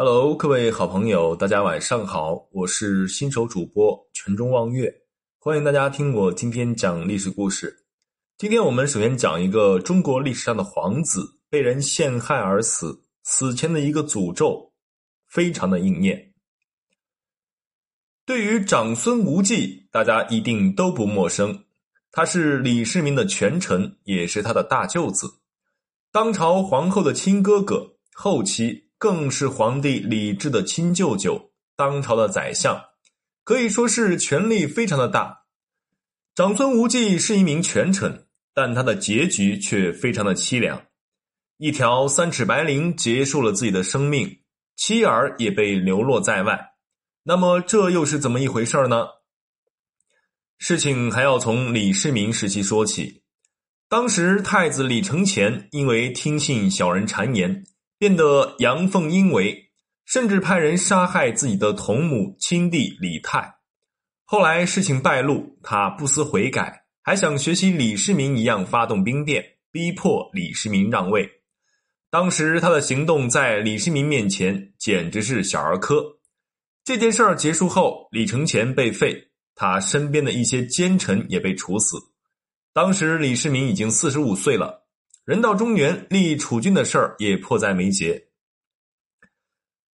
Hello，各位好朋友，大家晚上好，我是新手主播全中望月，欢迎大家听我今天讲历史故事。今天我们首先讲一个中国历史上的皇子被人陷害而死，死前的一个诅咒，非常的应验。对于长孙无忌，大家一定都不陌生，他是李世民的权臣，也是他的大舅子，当朝皇后的亲哥哥，后期。更是皇帝李治的亲舅舅，当朝的宰相，可以说是权力非常的大。长孙无忌是一名权臣，但他的结局却非常的凄凉。一条三尺白绫结束了自己的生命，妻儿也被流落在外。那么这又是怎么一回事呢？事情还要从李世民时期说起。当时太子李承乾因为听信小人谗言。变得阳奉阴违，甚至派人杀害自己的同母亲弟李泰。后来事情败露，他不思悔改，还想学习李世民一样发动兵变，逼迫李世民让位。当时他的行动在李世民面前简直是小儿科。这件事儿结束后，李承乾被废，他身边的一些奸臣也被处死。当时李世民已经四十五岁了。人到中年，立储君的事儿也迫在眉睫。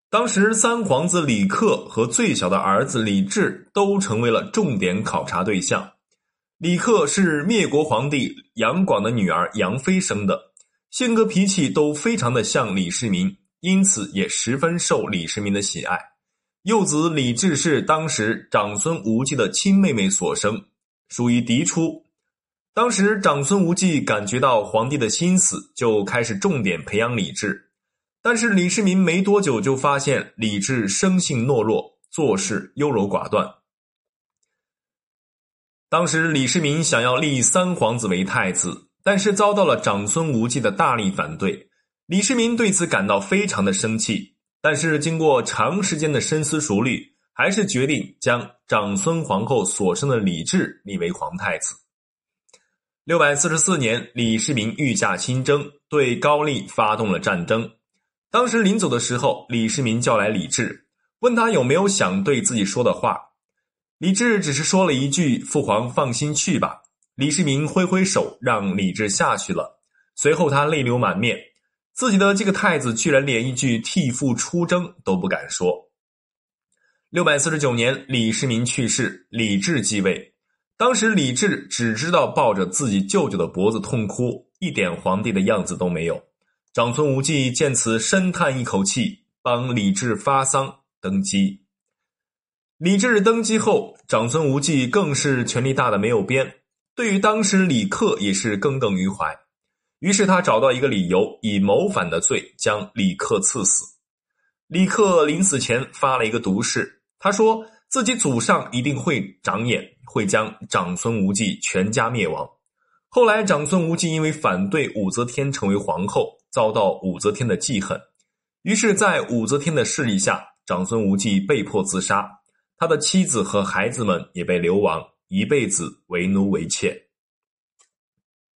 当时三皇子李克和最小的儿子李治都成为了重点考察对象。李克是灭国皇帝杨广的女儿杨妃生的，性格脾气都非常的像李世民，因此也十分受李世民的喜爱。幼子李治是当时长孙无忌的亲妹妹所生，属于嫡出。当时长孙无忌感觉到皇帝的心思，就开始重点培养李治。但是李世民没多久就发现李治生性懦弱，做事优柔寡断。当时李世民想要立三皇子为太子，但是遭到了长孙无忌的大力反对。李世民对此感到非常的生气，但是经过长时间的深思熟虑，还是决定将长孙皇后所生的李治立为皇太子。六百四十四年，李世民御驾亲征，对高丽发动了战争。当时临走的时候，李世民叫来李治，问他有没有想对自己说的话。李治只是说了一句：“父皇放心去吧。”李世民挥挥手，让李治下去了。随后他泪流满面，自己的这个太子居然连一句替父出征都不敢说。六百四十九年，李世民去世，李治继位。当时李治只知道抱着自己舅舅的脖子痛哭，一点皇帝的样子都没有。长孙无忌见此，深叹一口气，帮李治发丧登基。李治登基后，长孙无忌更是权力大的没有边，对于当时李克也是耿耿于怀。于是他找到一个理由，以谋反的罪将李克赐死。李克临死前发了一个毒誓，他说。自己祖上一定会长眼，会将长孙无忌全家灭亡。后来，长孙无忌因为反对武则天成为皇后，遭到武则天的记恨。于是，在武则天的势力下，长孙无忌被迫自杀，他的妻子和孩子们也被流亡，一辈子为奴为妾。